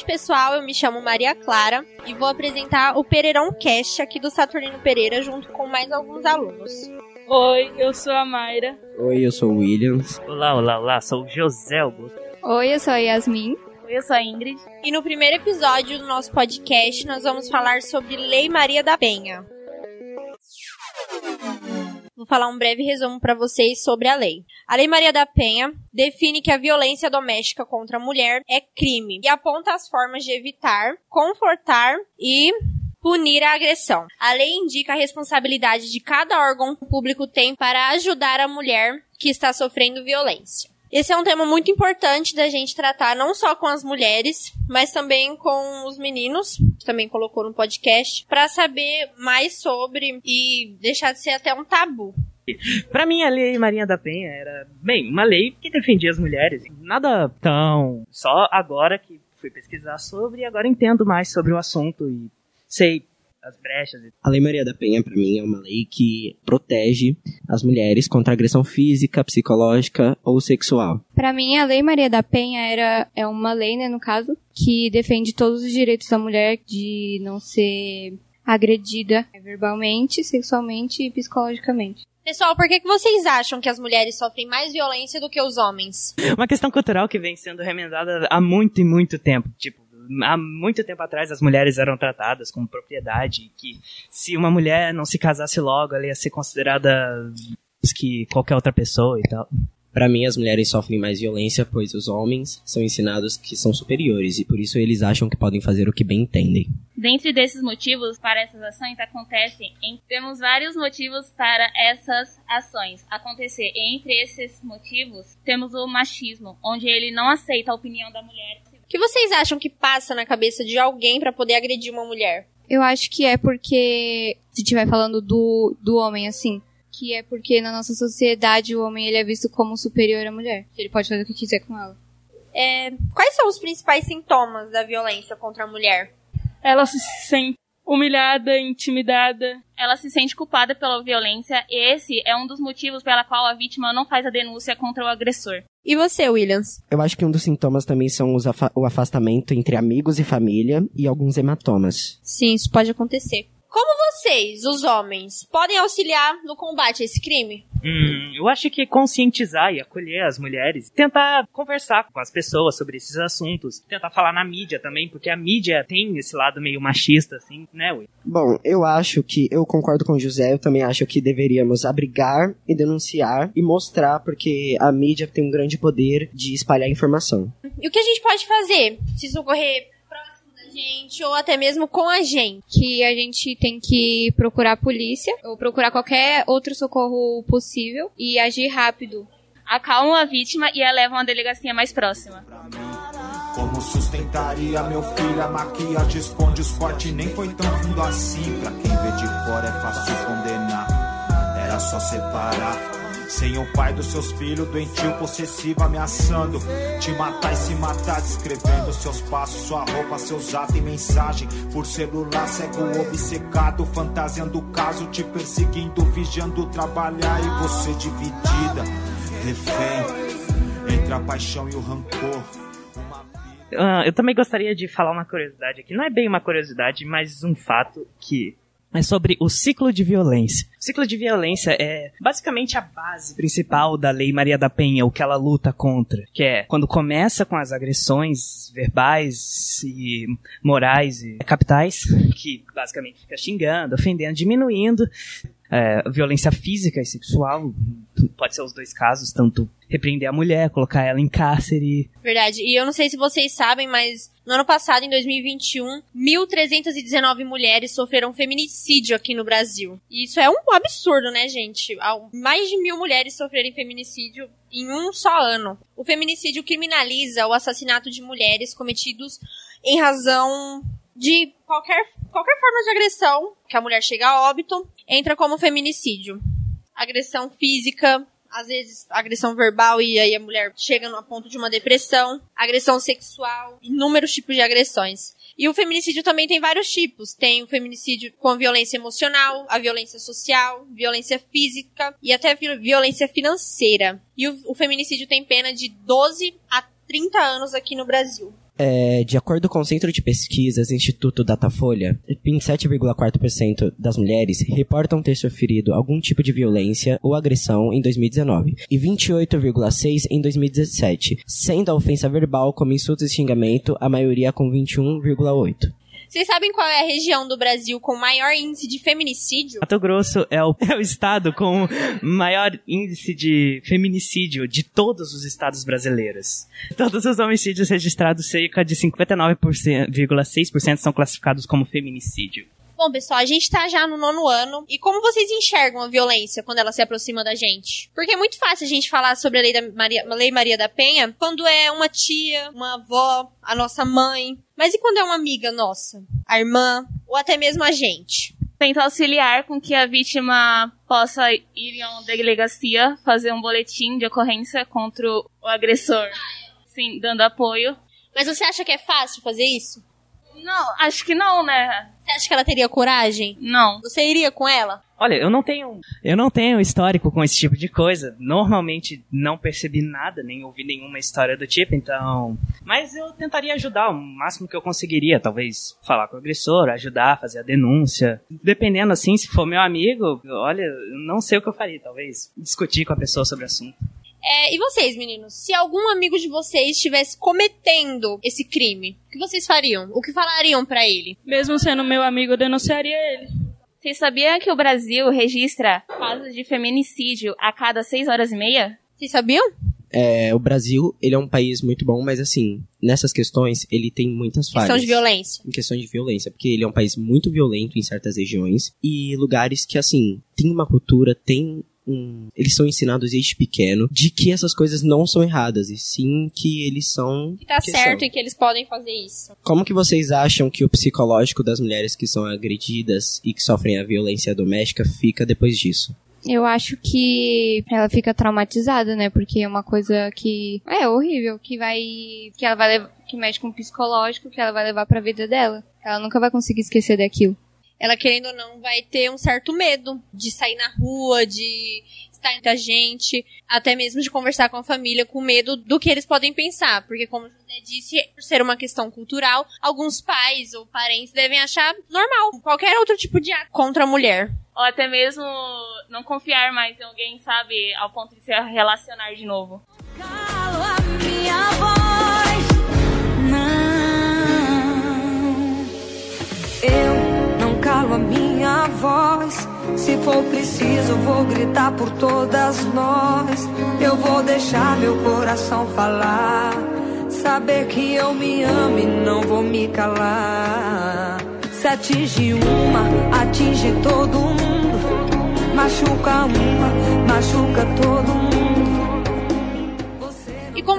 tarde, pessoal. Eu me chamo Maria Clara e vou apresentar o Pereirão Cast aqui do Saturnino Pereira junto com mais alguns alunos. Oi, eu sou a Mayra. Oi, eu sou o Williams. Olá, olá, olá, sou o José Augusto. Oi, eu sou a Yasmin. Oi, eu sou a Ingrid. E no primeiro episódio do nosso podcast, nós vamos falar sobre Lei Maria da Penha. Vou falar um breve resumo para vocês sobre a lei. A Lei Maria da Penha define que a violência doméstica contra a mulher é crime e aponta as formas de evitar, confortar e punir a agressão. A lei indica a responsabilidade de cada órgão público tem para ajudar a mulher que está sofrendo violência. Esse é um tema muito importante da gente tratar não só com as mulheres, mas também com os meninos, que também colocou no podcast, para saber mais sobre e deixar de ser até um tabu. Para mim, a Lei Maria da Penha era, bem, uma lei que defendia as mulheres. Nada tão. Só agora que fui pesquisar sobre e agora entendo mais sobre o assunto e sei as brechas. A Lei Maria da Penha, para mim, é uma lei que protege as mulheres contra agressão física, psicológica ou sexual. Para mim, a Lei Maria da Penha era é uma lei, né, no caso, que defende todos os direitos da mulher de não ser agredida verbalmente, sexualmente e psicologicamente. Pessoal, por que, que vocês acham que as mulheres sofrem mais violência do que os homens? Uma questão cultural que vem sendo remendada há muito e muito tempo. Tipo, há muito tempo atrás as mulheres eram tratadas como propriedade, que se uma mulher não se casasse logo, ela ia ser considerada que qualquer outra pessoa e tal. Para mim, as mulheres sofrem mais violência, pois os homens são ensinados que são superiores e por isso eles acham que podem fazer o que bem entendem. Dentre desses motivos para essas ações acontecem, em, temos vários motivos para essas ações acontecer. Entre esses motivos, temos o machismo, onde ele não aceita a opinião da mulher que vocês acham que passa na cabeça de alguém para poder agredir uma mulher? Eu acho que é porque, se estiver falando do, do homem assim, que é porque na nossa sociedade o homem ele é visto como superior à mulher. Ele pode fazer o que quiser com ela. É, quais são os principais sintomas da violência contra a mulher? Ela se sente humilhada, intimidada. Ela se sente culpada pela violência e esse é um dos motivos pela qual a vítima não faz a denúncia contra o agressor. E você, Williams? Eu acho que um dos sintomas também são afa o afastamento entre amigos e família e alguns hematomas. Sim, isso pode acontecer. Como vocês, os homens, podem auxiliar no combate a esse crime? Hum, eu acho que conscientizar e acolher as mulheres, tentar conversar com as pessoas sobre esses assuntos, tentar falar na mídia também, porque a mídia tem esse lado meio machista, assim, né, Will? Bom, eu acho que, eu concordo com o José, eu também acho que deveríamos abrigar e denunciar e mostrar, porque a mídia tem um grande poder de espalhar informação. E o que a gente pode fazer se socorrer gente ou até mesmo com a gente. Que a gente tem que procurar a polícia ou procurar qualquer outro socorro possível e agir rápido. Acalma a vítima e a leva a uma delegacia mais próxima. Como sustentaria meu filho? A maquiagem esconde os cortes, nem foi tão fundo assim. Pra quem vê de fora é fácil condenar, era só separar. Sem o pai dos seus filhos, doentio, possessivo, ameaçando te matar e se matar, descrevendo seus passos, sua roupa, seus atos e mensagem. Por celular, cego, obcecado, fantasiando o caso, te perseguindo, vigiando trabalhar e você dividida, refém entre a paixão e o rancor. Uh, eu também gostaria de falar uma curiosidade aqui. Não é bem uma curiosidade, mas um fato que é sobre o ciclo de violência. O ciclo de violência é basicamente a base principal da Lei Maria da Penha, o que ela luta contra, que é quando começa com as agressões verbais e morais e capitais, que basicamente fica xingando, ofendendo, diminuindo é, violência física e sexual, pode ser os dois casos, tanto repreender a mulher, colocar ela em cárcere. Verdade. E eu não sei se vocês sabem, mas no ano passado, em 2021, 1.319 mulheres sofreram feminicídio aqui no Brasil. E isso é um absurdo, né, gente? Mais de mil mulheres sofrerem feminicídio em um só ano. O feminicídio criminaliza o assassinato de mulheres cometidos em razão de qualquer, qualquer forma de agressão que a mulher chega a óbito, entra como feminicídio. Agressão física, às vezes agressão verbal e aí a mulher chega no ponto de uma depressão, agressão sexual, inúmeros tipos de agressões. E o feminicídio também tem vários tipos. Tem o feminicídio com violência emocional, a violência social, violência física e até violência financeira. E o, o feminicídio tem pena de 12 a 30 anos aqui no Brasil. É, de acordo com o Centro de Pesquisas Instituto Datafolha, 27,4% das mulheres reportam ter sofrido algum tipo de violência ou agressão em 2019 e 28,6% em 2017, sendo a ofensa verbal como insulto e xingamento a maioria com 21,8%. Vocês sabem qual é a região do Brasil com maior índice de feminicídio? Mato Grosso é o, é o estado com maior índice de feminicídio de todos os estados brasileiros. Todos os homicídios registrados, cerca de 59,6% são classificados como feminicídio. Bom, pessoal, a gente tá já no nono ano. E como vocês enxergam a violência quando ela se aproxima da gente? Porque é muito fácil a gente falar sobre a Lei, da Maria, a Lei Maria da Penha quando é uma tia, uma avó, a nossa mãe. Mas e quando é uma amiga nossa? A irmã? Ou até mesmo a gente? Tenta auxiliar com que a vítima possa ir em uma delegacia, fazer um boletim de ocorrência contra o agressor. Sim, dando apoio. Mas você acha que é fácil fazer isso? Não, acho que não, né? Você acha que ela teria coragem? Não. Você iria com ela? Olha, eu não tenho, eu não tenho histórico com esse tipo de coisa. Normalmente não percebi nada, nem ouvi nenhuma história do tipo, então. Mas eu tentaria ajudar o máximo que eu conseguiria, talvez falar com o agressor, ajudar, fazer a denúncia. Dependendo assim, se for meu amigo, olha, eu não sei o que eu faria, talvez discutir com a pessoa sobre o assunto. É, e vocês, meninos? Se algum amigo de vocês estivesse cometendo esse crime, o que vocês fariam? O que falariam para ele? Mesmo sendo meu amigo, eu denunciaria ele. Você sabia que o Brasil registra casos de feminicídio a cada seis horas e meia? Vocês sabiam? É, o Brasil, ele é um país muito bom, mas assim, nessas questões, ele tem muitas falhas. Questão de violência. Em questão de violência, porque ele é um país muito violento em certas regiões e lugares que, assim, tem uma cultura, tem um, eles são ensinados desde pequeno de que essas coisas não são erradas, e sim que eles são. Que tá que certo são. e que eles podem fazer isso. Como que vocês acham que o psicológico das mulheres que são agredidas e que sofrem a violência doméstica fica depois disso? Eu acho que ela fica traumatizada, né? Porque é uma coisa que é horrível, que vai que ela vai levar, que mexe com o psicológico, que ela vai levar pra vida dela. Ela nunca vai conseguir esquecer daquilo. Ela, querendo ou não, vai ter um certo medo de sair na rua, de estar entre a gente, até mesmo de conversar com a família, com medo do que eles podem pensar. Porque, como José disse, por ser uma questão cultural, alguns pais ou parentes devem achar normal qualquer outro tipo de ato contra a mulher. Ou até mesmo não confiar mais em alguém, sabe? Ao ponto de se relacionar de novo. Voz. Se for preciso, vou gritar por todas nós. Eu vou deixar meu coração falar. Saber que eu me amo e não vou me calar. Se atinge uma, atinge todo mundo. Machuca uma, machuca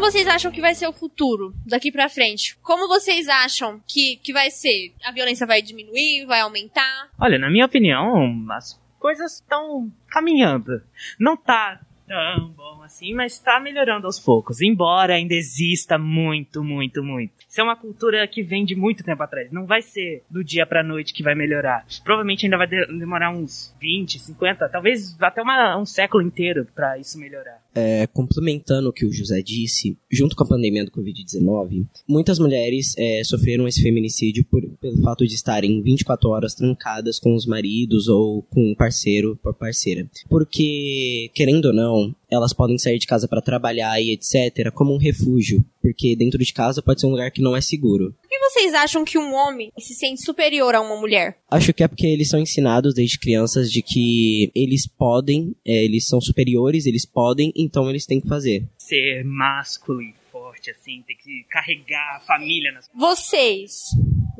como vocês acham que vai ser o futuro daqui pra frente? Como vocês acham que, que vai ser? A violência vai diminuir, vai aumentar? Olha, na minha opinião, as coisas estão caminhando. Não tá tão bom assim, mas tá melhorando aos poucos. Embora ainda exista muito, muito, muito. Isso é uma cultura que vem de muito tempo atrás. Não vai ser do dia pra noite que vai melhorar. Provavelmente ainda vai de- demorar uns 20, 50, talvez até uma- um século inteiro pra isso melhorar. É, complementando o que o José disse, junto com a pandemia do Covid-19, muitas mulheres é, sofreram esse feminicídio por- pelo fato de estarem 24 horas trancadas com os maridos ou com um parceiro ou parceira. Porque, querendo ou não, elas podem sair de casa para trabalhar e etc. como um refúgio, porque dentro de casa pode ser um lugar que não é seguro. Por que vocês acham que um homem se sente superior a uma mulher? Acho que é porque eles são ensinados desde crianças de que eles podem, é, eles são superiores, eles podem, então eles têm que fazer. Ser másculo e forte, assim, ter que carregar a família nas Vocês,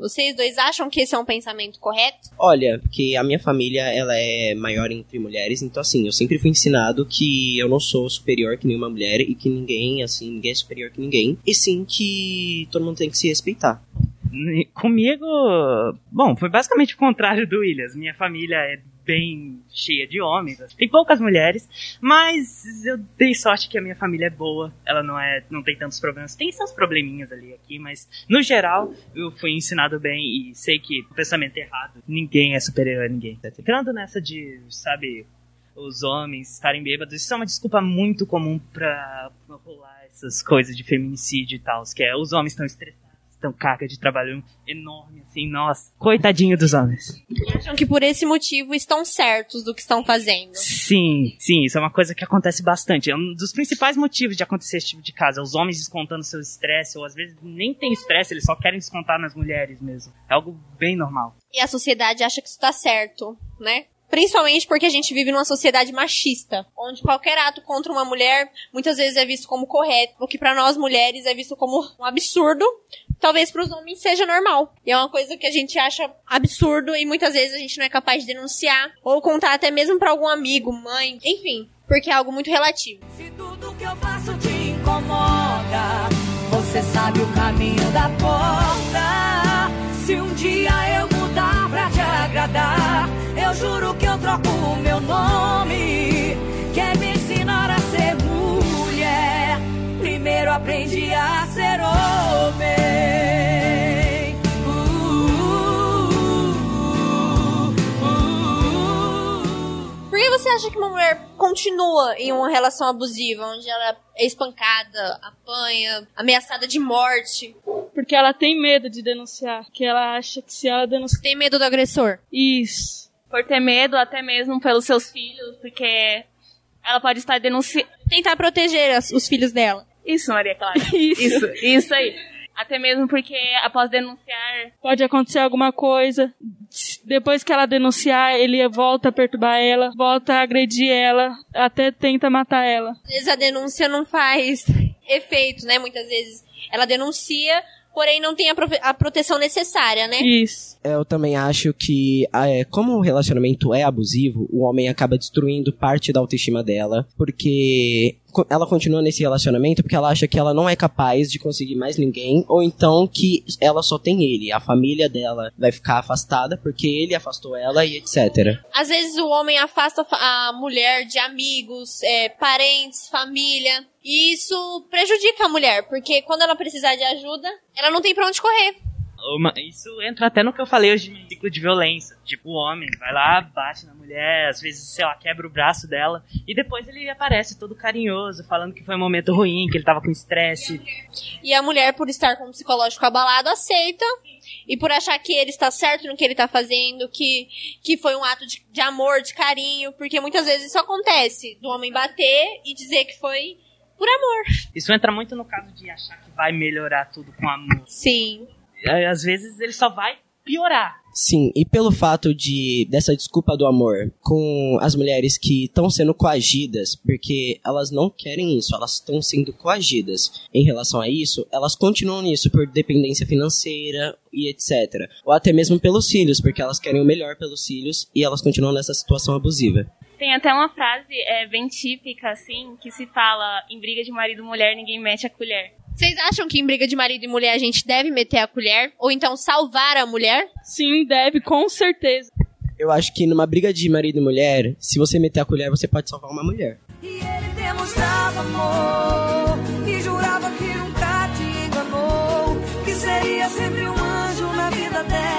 vocês dois acham que esse é um pensamento correto? Olha, porque a minha família, ela é maior entre mulheres, então assim, eu sempre fui ensinado que eu não sou superior que nenhuma mulher e que ninguém, assim, ninguém é superior que ninguém. E sim que todo mundo tem que se respeitar. Comigo, bom, foi basicamente o contrário do Williams. Minha família é bem cheia de homens, tem poucas mulheres, mas eu dei sorte que a minha família é boa. Ela não é, não tem tantos problemas. Tem seus probleminhas ali aqui, mas no geral eu fui ensinado bem e sei que o pensamento é errado. Ninguém é superior a ninguém. Entrando nessa de, sabe, os homens estarem bêbados, isso é uma desculpa muito comum pra rolar essas coisas de feminicídio e tal, que é os homens estão estressados, tão carga de trabalho enorme, assim, nossa. Coitadinho dos homens. Acham que por esse motivo estão certos do que estão fazendo. Sim, sim, isso é uma coisa que acontece bastante. É um dos principais motivos de acontecer esse tipo de caso. É os homens descontando seu estresse, ou às vezes nem tem estresse, eles só querem descontar nas mulheres mesmo. É algo bem normal. E a sociedade acha que isso tá certo, né? Principalmente porque a gente vive numa sociedade machista, onde qualquer ato contra uma mulher muitas vezes é visto como correto, o que pra nós mulheres é visto como um absurdo, talvez pros homens seja normal. E é uma coisa que a gente acha absurdo e muitas vezes a gente não é capaz de denunciar ou contar até mesmo pra algum amigo, mãe, enfim, porque é algo muito relativo. Se tudo que eu faço te incomoda, você sabe o caminho da porta. Se um dia eu mudar pra te agradar, eu juro que eu troco o meu nome. Quer me ensinar a ser mulher? Primeiro aprendi a ser homem. Uh, uh, uh. Por que você acha que uma mulher continua em uma relação abusiva, onde ela é espancada, apanha, ameaçada de morte? Porque ela tem medo de denunciar. Que ela acha que se ela denunciar. Tem medo do agressor? Isso. Por ter medo, até mesmo pelos seus filhos, porque ela pode estar denunciando. Tentar proteger as- os filhos dela. Isso, Maria Clara. Isso. Isso, isso aí. Até mesmo porque após denunciar, Pode acontecer alguma coisa. Depois que ela denunciar, ele volta a perturbar ela, volta a agredir ela, até tenta matar ela. Às vezes a denúncia não faz efeito, né? Muitas vezes ela denuncia, porém não tem a, profe- a proteção necessária, né? Isso. Eu também acho que, ah, é, como o relacionamento é abusivo, o homem acaba destruindo parte da autoestima dela, porque ela continua nesse relacionamento porque ela acha que ela não é capaz de conseguir mais ninguém, ou então que ela só tem ele, a família dela vai ficar afastada porque ele afastou ela e etc. Às vezes o homem afasta fa- a mulher de amigos, é, parentes, família. E isso prejudica a mulher, porque quando ela precisar de ajuda, ela não tem pra onde correr. Uma- isso entra até no que eu falei hoje de ciclo de violência. Tipo, o homem vai lá, bate na mulher, às vezes, sei lá, quebra o braço dela, e depois ele aparece todo carinhoso, falando que foi um momento ruim, que ele tava com estresse. E a mulher, por estar com o psicológico abalado, aceita. E por achar que ele está certo no que ele está fazendo, que, que foi um ato de, de amor, de carinho. Porque muitas vezes isso acontece, do homem bater e dizer que foi por amor. Isso entra muito no caso de achar que vai melhorar tudo com amor. Sim. Aí, Às vezes ele só vai piorar. Sim, e pelo fato de dessa desculpa do amor com as mulheres que estão sendo coagidas, porque elas não querem isso, elas estão sendo coagidas. Em relação a isso, elas continuam nisso por dependência financeira e etc. Ou até mesmo pelos filhos, porque elas querem o melhor pelos filhos e elas continuam nessa situação abusiva. tem até uma frase é, bem típica, assim, que se fala em briga de marido e mulher, ninguém mete a colher. Vocês acham que em briga de marido e mulher a gente deve meter a colher? Ou então salvar a mulher? Sim, deve, com certeza. Eu acho que numa briga de marido e mulher, se você meter a colher, você pode salvar uma mulher. E ele demonstrava amor e jurava que nunca te enganou, que seria sempre um anjo na vida dela,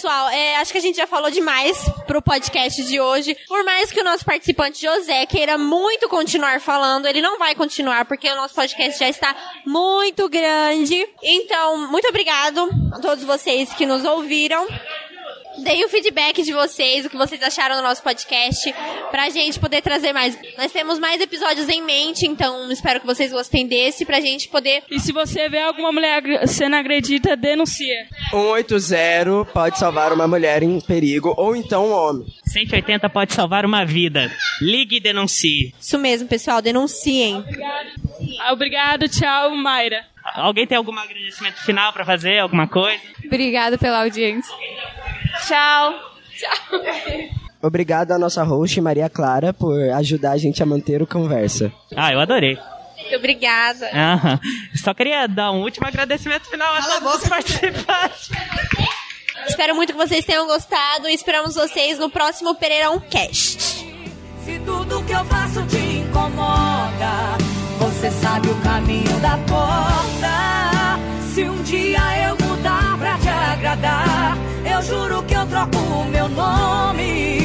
pessoal, é, acho que a gente já falou demais pro podcast de hoje. Por mais que o nosso participante José queira muito continuar falando, ele não vai continuar porque o nosso podcast já está muito grande. Então, muito obrigado a todos vocês que nos ouviram. Deem o feedback de vocês, o que vocês acharam do nosso podcast, pra gente poder trazer mais. Nós temos mais episódios em mente, então espero que vocês gostem desse, pra gente poder E se você vê alguma mulher sendo agredida, denuncia. 180 pode salvar uma mulher em perigo, ou então um homem. 180 pode salvar uma vida. Ligue e denuncie. Isso mesmo, pessoal, denunciem. Ah, Obrigado, tchau, Mayra. Alguém tem algum agradecimento final pra fazer? Alguma coisa? Obrigada pela audiência. Tchau! Obrigado à nossa host, Maria Clara, por ajudar a gente a manter o conversa. Ah, eu adorei. Muito obrigada. Aham. Só queria dar um último agradecimento final a todos os participantes. Espero muito que vocês tenham gostado e esperamos vocês no próximo Pereirão Cast. Se tudo que eu faço te incomoda, você sabe o caminho da porta. Se um dia eu mudar pra te agradar, troco o meu nome.